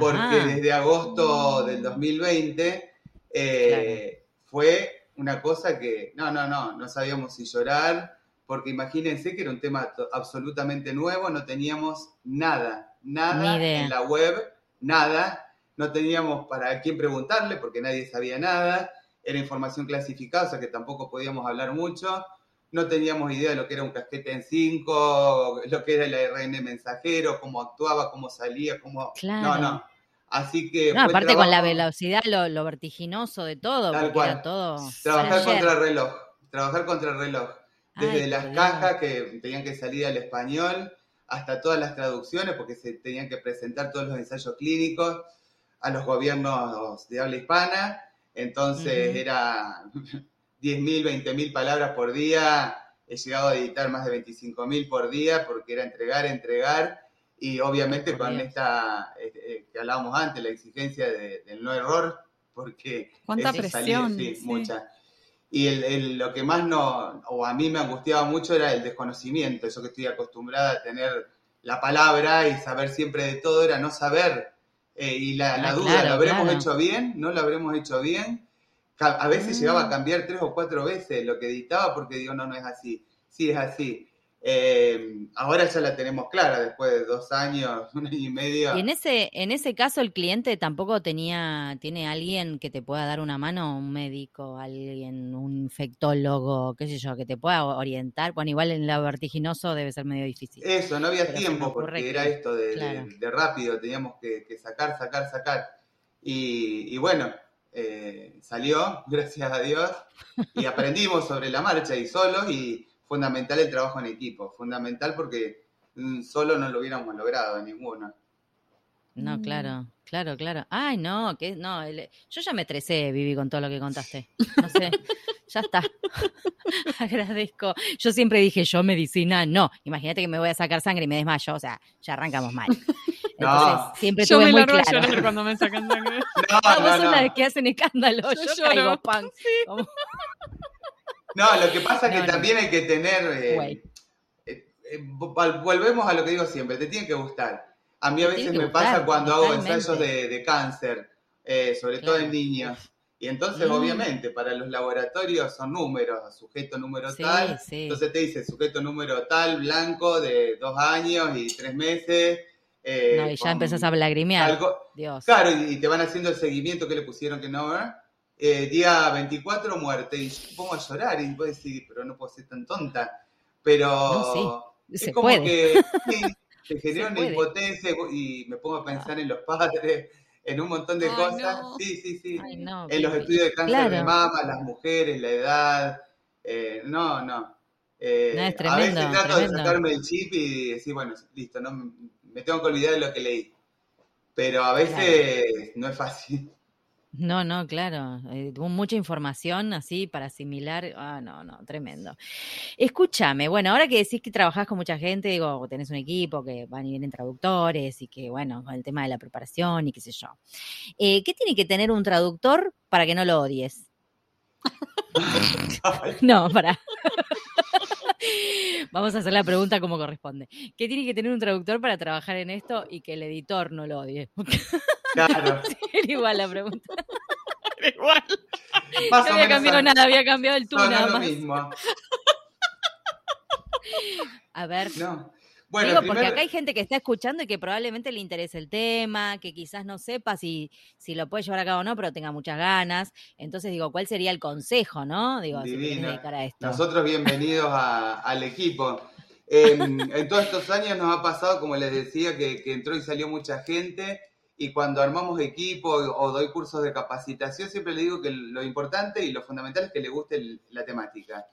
Porque Ajá. desde agosto del 2020 eh, fue una cosa que, no, no, no, no sabíamos si llorar, porque imagínense que era un tema absolutamente nuevo, no teníamos nada, nada en la web, nada, no teníamos para quién preguntarle porque nadie sabía nada, era información clasificada, o sea que tampoco podíamos hablar mucho, no teníamos idea de lo que era un casquete en 5, lo que era el ARN mensajero, cómo actuaba, cómo salía, cómo... Claro. No, no. Así que... No, aparte con la velocidad, lo, lo vertiginoso de todo, Tal porque cual. era todo. Trabajar contra el reloj, trabajar contra el reloj. Desde Ay, las cajas que tenían que salir al español hasta todas las traducciones, porque se tenían que presentar todos los ensayos clínicos a los gobiernos de habla hispana. Entonces Ujú. era 10.000, 20.000 palabras por día. He llegado a editar más de 25.000 por día porque era entregar, entregar. Y obviamente Por con esta eh, eh, que hablábamos antes, la exigencia de- del no error, porque Cuánta presión. sí, sí. mucha. Y el, el- lo que más no, o a mí me angustiaba mucho era el desconocimiento. Yo que estoy acostumbrada a tener la palabra y saber siempre de todo, era no saber. Eh, y la, la Ah, duda, claro, ¿lo habremos claro. hecho bien? ¿No lo habremos hecho bien? A veces Mm. llegaba a cambiar tres o cuatro veces lo que editaba porque digo, no, no es así. Sí, es así. Eh, ahora ya la tenemos clara, después de dos años, un año y medio. Y en ese, en ese caso el cliente tampoco tenía, tiene alguien que te pueda dar una mano, un médico, alguien, un infectólogo, qué sé yo, que te pueda orientar. Bueno, igual en lo vertiginoso debe ser medio difícil. Eso, no había Pero tiempo porque que- era esto de, de- claro. de rápido, teníamos que, que sacar, sacar, sacar. Y, y bueno, eh, salió, gracias a Dios, y aprendimos sobre la marcha y solos y fundamental el trabajo en equipo, fundamental porque mm, solo no lo hubiéramos logrado ninguno. No, Mm. claro, claro, claro. Ay, no, que no, el- yo ya me estresé, Vivi, con todo lo que contaste. No sé, ya está. Agradezco. Yo siempre dije, yo medicina, no. Imagínate que me voy a sacar sangre y me desmayo, o sea, ya arrancamos mal. Entonces, No. siempre Yo tuve me muy largo a claro. llorar cuando me sacan sangre. No, Ah, vos no, sos la de que hacen escándalo, Yo yo, lloro. caigo pan. Como- No, lo que pasa es que No, no. también hay que tener. eh, eh, eh, vol- volvemos a lo que digo siempre, te tiene que gustar. A mí a veces me pasa cuando hago ensayos de, de cáncer, sobre todo en niños. Y entonces, Mm. obviamente, para los laboratorios son números, sujeto número Sí, tal. sí. Entonces te dice sujeto número tal, blanco, de dos años y tres meses. eh, No, y ya empezás a lagrimear. algo- Dios. Claro, y, y te van haciendo el seguimiento que le pusieron que no, ¿verdad? Eh, día 24, muerte. Y yo me pongo a llorar y puedo decir, pero no puedo ser tan tonta. Pero No, es Se como puede. que sí, te genera Se una puede. impotencia y me pongo a pensar en los padres, en un montón de Ay, cosas. no. Sí, sí, sí. Ay, no, en los estudios de cáncer Claro. de mama, las mujeres, la edad. eh, no, no. Eh, No, es a veces trato tremendo. de sacarme el chip y decir, bueno, listo, no me- me tengo que olvidar de lo que leí. Pero a veces no es fácil. No, no, claro. eh, tuvo mucha información así para asimilar. Ah, no, no, tremendo. Escúchame, bueno, ahora que decís que trabajás con mucha gente, digo, tenés un equipo que van y vienen traductores y que, bueno, con el tema de la preparación y qué sé yo. Eh, ¿Qué tiene que tener un traductor para que no lo odies? No, para. Vamos a hacer la pregunta como corresponde. ¿Qué tiene que tener un traductor para trabajar en esto y que el editor no lo odie? Claro. Era igual la pregunta. Igual. Más No había cambiado nada, había cambiado el tú nada lo más. mismo. A ver, No. Bueno, digo, primer- porque acá hay gente que está escuchando y que probablemente le interese el tema, que quizás no sepa si, si lo puede llevar a cabo o no, pero tenga muchas ganas. Entonces, digo, ¿cuál sería el consejo, no? Digo, si Divino. dedicar a esto. Nosotros bienvenidos a- al equipo. En, en todos estos años nos ha pasado, como les decía, que, que entró y salió mucha gente y cuando armamos equipo o, doy cursos de capacitación, siempre le digo que lo importante y lo fundamental es que le guste el- la temática.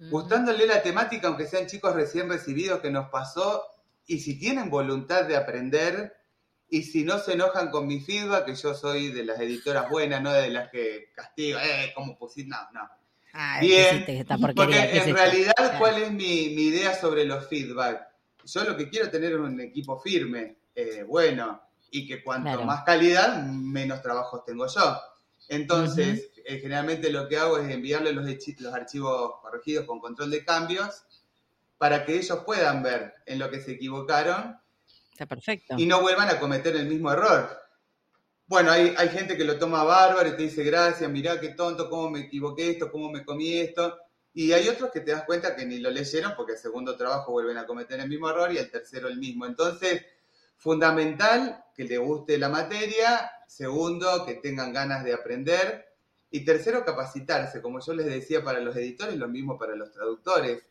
Ujú. Gustándole la temática, aunque sean chicos recién recibidos que nos pasó, y si tienen voluntad de aprender, y si no se enojan con mi feedback, que yo soy de las editoras buenas, no de las que castigo, eh, ¿cómo pusiste? No, no. Ay, Bien, ¿qué hiciste esta Porque es en esto? realidad, Claro. ¿cuál es mi, mi idea sobre los feedback? Yo lo que quiero es tener un equipo firme, eh, bueno, y que cuanto Claro. más calidad, menos trabajos tengo yo. Entonces, eh, generalmente lo que hago es enviarle los, archivos corregidos con control de cambios para que ellos puedan ver en lo que se equivocaron Está perfecto. y no vuelvan a cometer el mismo error. Bueno, hay, hay gente que lo toma bárbaro y te dice, gracias, mirá qué tonto, cómo me equivoqué esto, cómo me comí esto. Y hay otros que te das cuenta que ni lo leyeron porque el segundo trabajo vuelven a cometer el mismo error y el tercero el mismo. Entonces, fundamental que le guste la materia. Segundo, que tengan ganas de aprender. Y tercero, capacitarse. Como yo les decía para los editores, lo mismo para los traductores.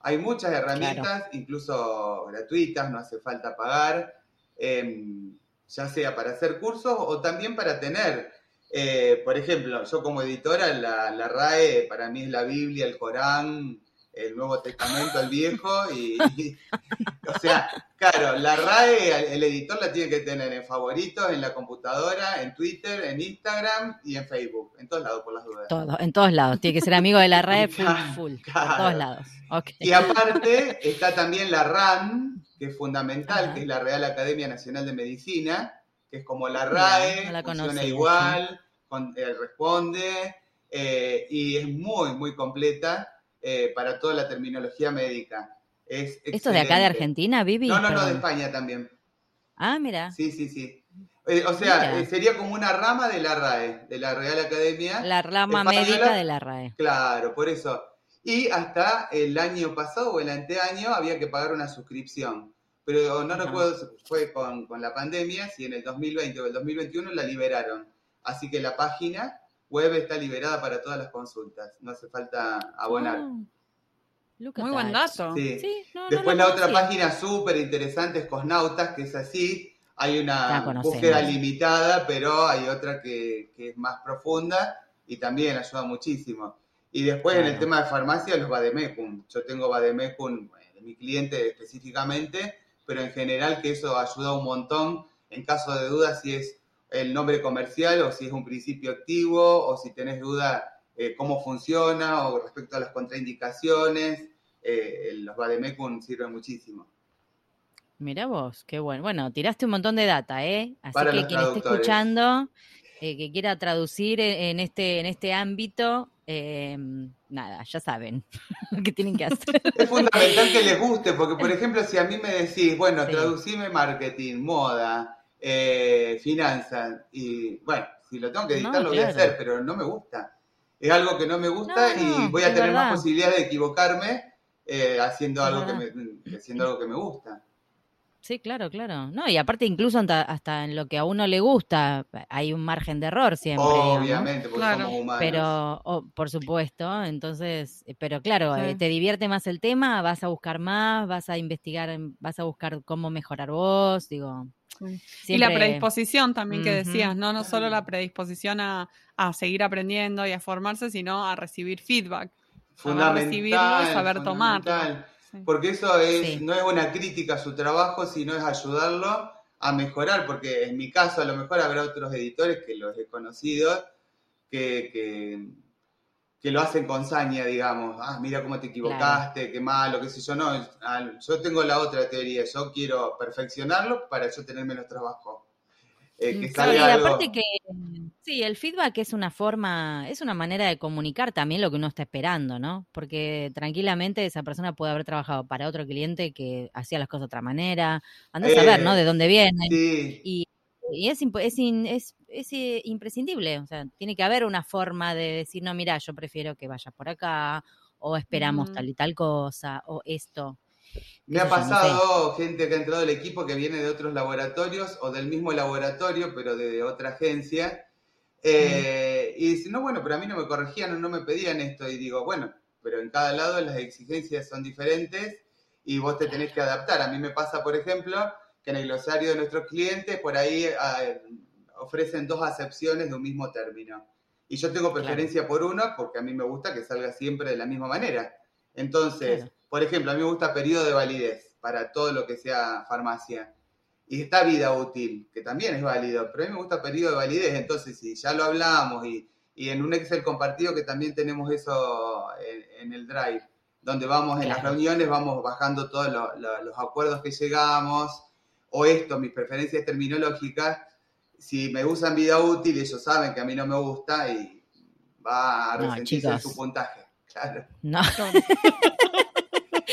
Hay muchas herramientas, incluso gratuitas, no hace falta pagar. em, ya sea para hacer cursos o también para tener, eh, por ejemplo, yo como editora, la, la RAE para mí es la Biblia, el Corán, el Nuevo Testamento al viejo y, y- o sea, claro, la RAE el editor la tiene que tener en favoritos, en la computadora, en Twitter, en Instagram y en Facebook, en todos lados por las dudas. Todo, en todos lados. Tiene que ser amigo de la red full, full. Claro. todos lados. Ok. Y aparte está también la RAN, que es fundamental, Ajá. que es la Real Academia Nacional de Medicina, que es como la RAE, no la funciona igual, con- eh, responde, eh, y es muy, muy completa eh, para toda la terminología médica. Es ¿Esto de acá de. Argentina, Vivi? No, no, no, de. España también. Ah, mira. Sí, sí, sí. Eh, o sea, Mira. eh, sería como una rama de la RAE, de la Real Academia. La rama Española. médica de la RAE. Claro, por eso. Y hasta el año pasado o el anteaño había que pagar una suscripción. Pero no Ajá. recuerdo si fue con, con la pandemia, si en el 2020 o el 2021 la liberaron. Así que la página web está liberada para todas las consultas. No hace falta abonar. Ah, Muy buen that. dato. Sí. Sí, no, no Después la la otra página súper interesante es Cosnautas, que es así. Hay una búsqueda limitada, pero hay otra que, que es más profunda y también ayuda muchísimo. Y después en el tema de farmacia, los Bademecum. Yo tengo Bademecum eh, de mi cliente específicamente, pero en general que eso ayuda un montón en caso de duda si es el nombre comercial o si es un principio activo o si tenés duda eh, cómo funciona o respecto a las contraindicaciones. Eh, los Bademecum sirven muchísimo. Mira vos, qué bueno. Bueno, tiraste un montón de data, ¿eh? Así Para que quien esté escuchando, eh, que quiera traducir en, este, en este ámbito, eh, nada, ya saben lo que tienen que hacer. Es fundamental que les guste, porque por ejemplo, si a mí me decís, bueno, Sí. traducime marketing, moda, eh, finanzas, y bueno, si lo tengo que editar No, lo voy a hacer, pero no me gusta. Es algo que no me gusta No, y voy a tener más posibilidades de equivocarme eh, haciendo, algo que me, haciendo algo que me gusta. Sí, claro, claro. No, y aparte incluso hasta, hasta en lo que a uno le gusta, hay un margen de error siempre. digamos. Obviamente, porque Claro. somos humanos. Pero, oh, por supuesto, entonces, eh, pero claro, Sí. eh, te divierte más el tema, vas a buscar más, vas a investigar, vas a buscar cómo mejorar vos, digo. Sí. Y la predisposición también que decías, ¿no? No solo la predisposición a, a seguir aprendiendo y a formarse, sino a recibir feedback. Saber recibirlo y saber tomarlo. fundamental. Sí. Porque eso es, Sí. no es una crítica a su trabajo, sino es ayudarlo a mejorar, porque en mi caso a lo mejor habrá otros editores que los he conocido que, que, que lo hacen con saña, digamos, ah, mira cómo te equivocaste, qué malo, qué sé yo, no, yo tengo la otra teoría, yo quiero perfeccionarlo para yo tener menos trabajo. Eh, que Mm, Claro, salga y algo- aparte que sí, el feedback es una forma, es una manera de comunicar también lo que uno está esperando, ¿no? Porque tranquilamente esa persona puede haber trabajado para otro cliente que hacía las cosas de otra manera. Andás a ver, Eh, ¿no? De dónde viene. Sí, Y, y es, es, in- es, es, eh, imprescindible, o sea, tiene que haber una forma de decir, no, mira, yo prefiero que vayas por acá, o esperamos tal y tal cosa, o esto. Me ha no sé. pasado gente que ha entrado al equipo que viene de otros laboratorios o del mismo laboratorio, pero de otra agencia. Eh, Y dice, no, bueno, pero a mí no me corregían o no me pedían esto. Y digo, bueno, pero en cada lado las exigencias son diferentes y vos te tenés que adaptar. A mí me pasa, por ejemplo, que en el glosario de nuestros clientes por ahí ah, ofrecen dos acepciones de un mismo término. Y yo tengo preferencia por una porque a mí me gusta que salga siempre de la misma manera. Entonces, Claro. por ejemplo, a mí me gusta periodo de validez para todo lo que sea farmacia. Y está vida útil, que también es válido, pero a mí me gusta periodo de validez. Entonces, si ya lo hablamos y, y en un Excel compartido que también tenemos eso en, en el Drive, donde vamos en las reuniones, vamos bajando todos lo- lo- los acuerdos que llegamos, o esto, mis preferencias terminológicas, si me usan vida útil, ellos saben que a mí no me gusta y va a resentirse su puntaje. Claro. No,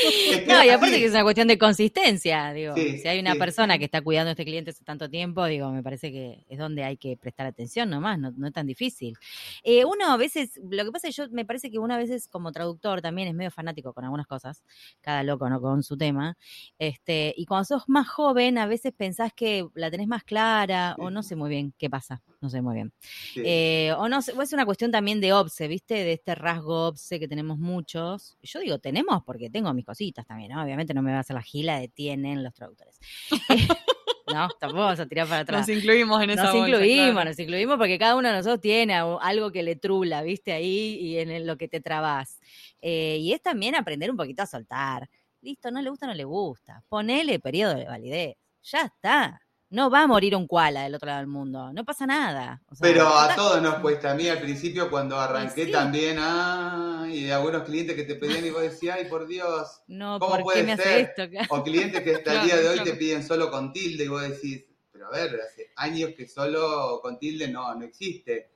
no y aparte que es una cuestión de consistencia, digo, Sí, si hay una sí. persona que está cuidando a este cliente hace tanto tiempo, digo, me parece que es donde hay que prestar atención nomás, no, no es tan difícil. Eh, uno a veces, lo que pasa es que yo me parece que uno a veces como traductor también es medio fanático con algunas cosas, cada loco, ¿no? Con su tema, este, y cuando sos más joven a veces pensás que la tenés más clara, o no sé muy bien qué pasa, no sé muy bien. Eh, o no o es una cuestión también de obse, ¿viste? De este rasgo obse que tenemos muchos. Yo digo tenemos porque tengo mis cositas también, ¿no? Obviamente no me va a hacer la gila de tienen los traductores. No, tampoco vamos a tirar para atrás. Nos incluimos en esa Nos bolsa, incluimos, claro. nos incluimos porque cada uno de nosotros tiene algo que le trula, viste, ahí y en lo que te trabas. Eh, y es también aprender un poquito a soltar. Listo, no le gusta, no le gusta. Ponele periodo de validez. Ya está. No va a morir un koala del otro lado del mundo. No pasa nada. O sea, Pero a todos nos cuesta. A mí al principio cuando arranqué sí. también, ah, y algunos clientes que te pedían y vos decías, ay, por Dios. no, ¿cómo ¿por qué puede hace ser? esto? O clientes que hasta el día de hoy te piden solo con tilde y vos decís, pero a ver, hace años que solo con tilde no, no existe.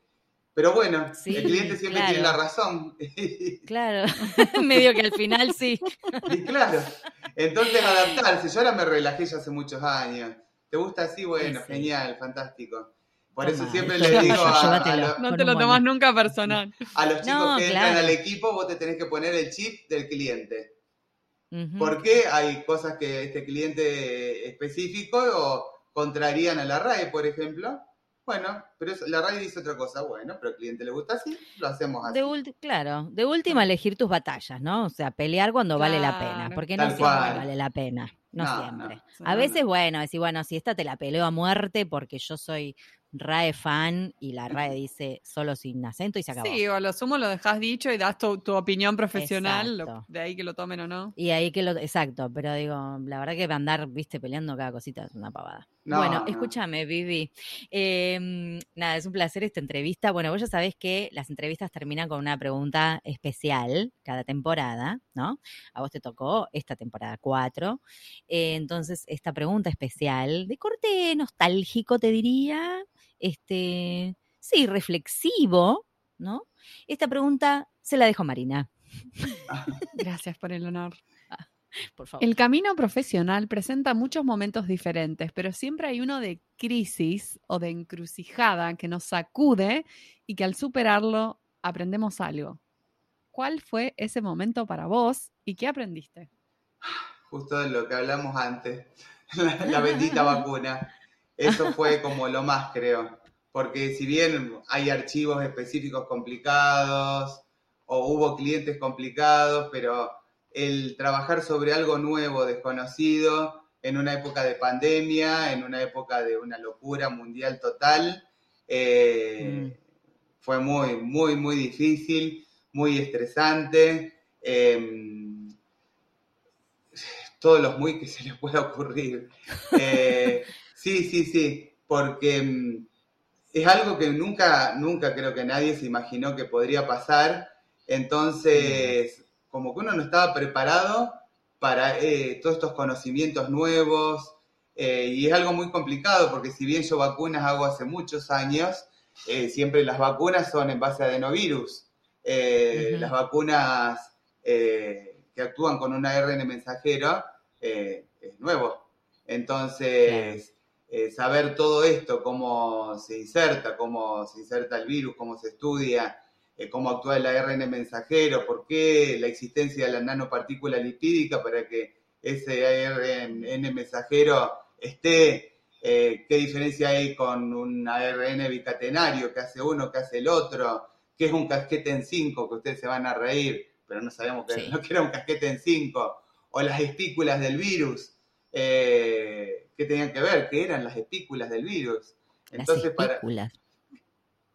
Pero bueno, Sí, el cliente siempre claro. tiene la razón. Claro, medio que al final sí. y claro, entonces adaptarse. Yo ahora me relajé ya hace muchos años. ¿Te gusta así? Bueno, Sí, sí. genial, fantástico. Por Toma, eso siempre esto le es digo a, a No te lo tomas nunca personal. a los chicos No, que entran al equipo, vos te tenés que poner el chip del cliente. Ujú. Porque hay cosas que este cliente específico o contrarían a la RAE, por ejemplo. Bueno, pero eso- la RAE dice otra cosa. Bueno, pero al cliente le gusta así, lo hacemos así. De claro, de última elegir tus batallas, ¿no? O sea, pelear cuando vale la pena, porque Tal no siempre cual. vale la pena, no, No, siempre. no. A veces, bueno, decir, bueno, si esta te la peleo a muerte porque yo soy RAE fan y la RAE dice solo sin acento y se acabó. Sí, o a lo sumo lo dejas dicho y das tu, tu opinión profesional, lo- de ahí que lo tomen o no. Y ahí que lo, exacto, pero digo, la verdad que andar, viste, peleando cada cosita es una pavada. No, bueno, no. escúchame, Vivi. Eh, nada, es un placer esta entrevista. Bueno, vos ya sabés que las entrevistas terminan con una pregunta especial cada temporada, ¿no? A vos te tocó esta temporada 4. Entonces, esta pregunta especial, de corte nostálgico, te diría, este, sí, reflexivo, ¿no? Esta pregunta se la dejo a Marina, Gracias por el honor. por favor. El camino profesional presenta muchos momentos diferentes, pero siempre hay uno de crisis o de encrucijada que nos sacude y que al superarlo aprendemos algo. ¿Cuál fue ese momento para vos y qué aprendiste? Justo de lo que hablamos antes, la, la bendita vacuna. Eso fue como lo más, creo. Porque si bien hay archivos específicos complicados o hubo clientes complicados, pero el trabajar sobre algo nuevo, desconocido, en una época de pandemia, en una época de una locura mundial total, eh, fue muy, muy, muy difícil, muy estresante. em, todos los muy que se les pueda ocurrir. Eh, sí, sí, sí, porque mm, es algo que nunca, nunca creo que nadie se imaginó que podría pasar. Entonces, como que uno no estaba preparado para eh, todos estos conocimientos nuevos. eh, y es algo muy complicado porque si bien yo vacunas hago hace muchos años, eh, siempre las vacunas son en base a adenovirus. Ujú. Las vacunas que actúan con un ARN mensajero eh, es nuevo. Entonces, eh, saber todo esto, cómo se inserta, cómo se inserta el virus, cómo se estudia, eh, cómo actúa el ARN mensajero, por qué la existencia de la nanopartícula lipídica para que ese ARN mensajero esté, qué diferencia hay con un ARN bicatenario, qué hace uno, qué hace el otro, qué es un casquete en 5, que ustedes se van a reír, pero no sabíamos que, Sí. no que era un casquete en 5, o las espículas del virus, eh, ¿qué tenían que ver? ¿Qué eran las espículas del virus? Entonces, Las para, espículas.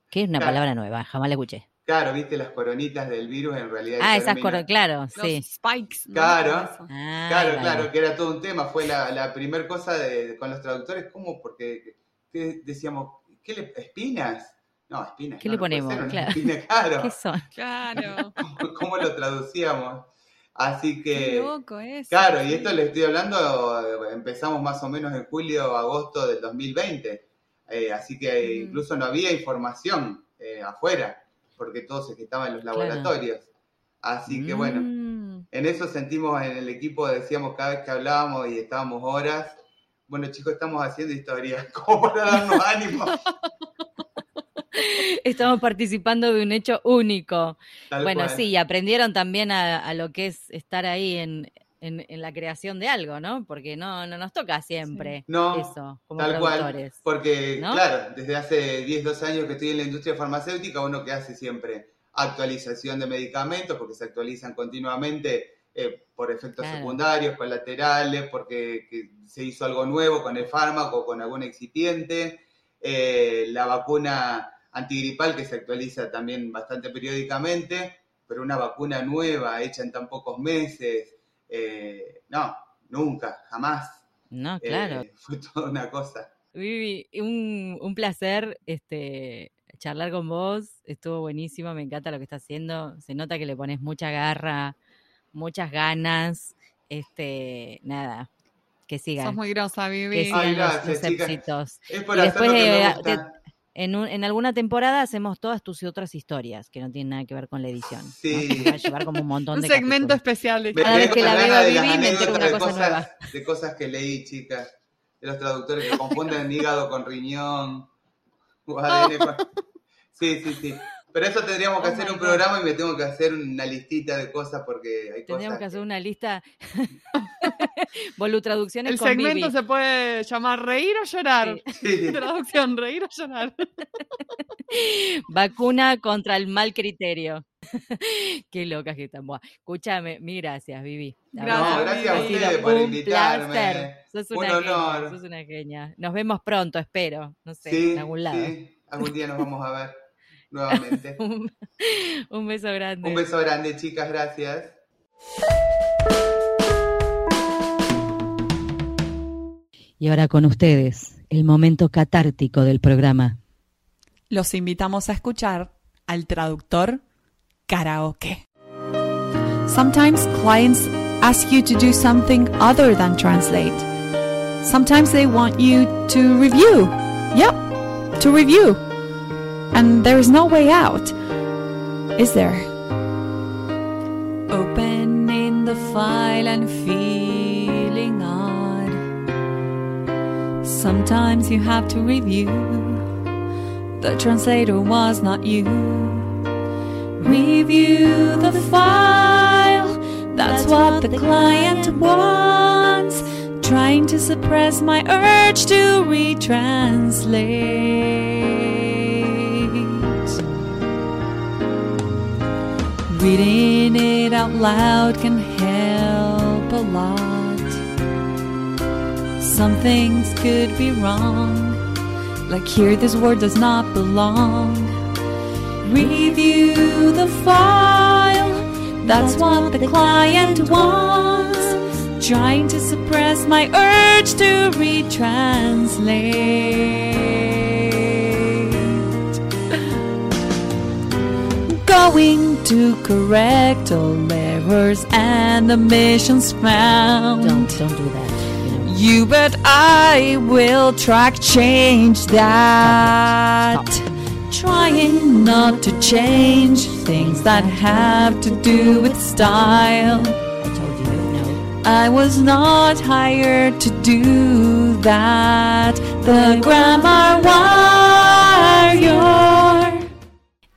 Que es una Claro. palabra nueva, jamás la escuché. claro, viste las coronitas del virus en realidad. Ah, esas término- coro, claro, Los sí. spikes. ¿no? Claro. Ah, Claro, claro, que era todo un tema, fue la, la primera cosa de, con los traductores, ¿cómo? Porque ¿qué decíamos, ¿qué le, espinas? No, espinas. ¿Qué no, le ponemos? Claro. espina, claro. ¿Qué son? Claro. ¿Cómo, cómo lo traducíamos? Así Qué que, loco eso. claro, y esto le estoy hablando, eh, empezamos más o menos en julio, agosto del 2020, eh, así que Mm. incluso no había información eh, afuera, porque todo se gestaba en los Claro. laboratorios. Así que bueno. Mm, En eso sentimos en el equipo, decíamos cada vez que hablábamos y estábamos horas, bueno chicos, estamos haciendo historia, como para darnos ánimo. Estamos participando de un hecho único. Tal bueno, cual. sí, y aprendieron también a, a lo que es estar ahí en, en- en la creación de algo, ¿no? Porque no, no nos toca siempre No, eso, como tal cual. Porque, ¿No? claro, desde hace 10, 12 años que estoy en la industria farmacéutica, uno que hace siempre actualización de medicamentos, porque se actualizan continuamente eh, por efectos Claro. secundarios, colaterales, porque que se hizo algo nuevo con el fármaco, con algún excipiente. Eh, la vacuna antigripal que se actualiza también bastante periódicamente, pero una vacuna nueva hecha en tan pocos meses, eh, no, nunca, jamás. No, Eh, claro. fue toda una cosa. Vivi, un, un placer este, charlar con vos. Estuvo buenísimo, me encanta lo que estás haciendo. Se nota que le pones mucha garra, muchas ganas. Este, nada, que sigan. Sos muy grosa, que Vivi. sigan Ay, gracias, los, chicas. éxitos. Es por Y después lo que me de- gusta. En, un- en alguna temporada hacemos todas tus y otras historias que no tienen nada que ver con la edición. Sí. Que Va a llevar como un montón Un de segmento capítulos. especial de Cada vez que la veo a de las Vivi, me entero una de cosa cosas, nueva. de cosas que leí, chicas. De los traductores que confunden hígado con riñón. o ADN con- Sí, sí, sí. Pero eso tendríamos que Oh hacer un God. programa y me tengo que hacer una listita de cosas porque hay Tendríamos cosas. que hacer una lista. Volutraducciones El con segmento se puede llamar reír o llorar. Sí. Traducción, reír o llorar. Vacuna contra el mal criterio. Qué locas que están. Escúchame, mil gracias, Vivi. Gracias, No, gracias a ustedes por un invitarme. placer. Sos Un una genia, honor. sos una genia. Nos vemos pronto, espero. No sé, Sí, en algún lado. sí. Algún día nos vamos a ver nuevamente. Un, un beso grande. Un beso grande, chicas. Gracias. Y ahora con ustedes, el momento catártico del programa. Los invitamos a escuchar al traductor karaoke. Sometimes clients ask you to do something other than translate. Sometimes they want you to review. Yep, to review. And there is no way out, is there? Opening the file and feeling odd. Sometimes you have to review. The translator was not you. Review the file. That's what the client wants. Trying to suppress my urge to retranslate. Reading it out loud can help a lot. Some things could be wrong. Like here, this word does not belong. Review the file. That's what the client wants. Trying to suppress my urge to retranslate. Going to correct all errors and omissions found. Don't, don't do that. you know. You bet I will track change that. Stop. Trying not to change things that have to do with style. I told you, no. I was not hired to do that. The grammar warrior.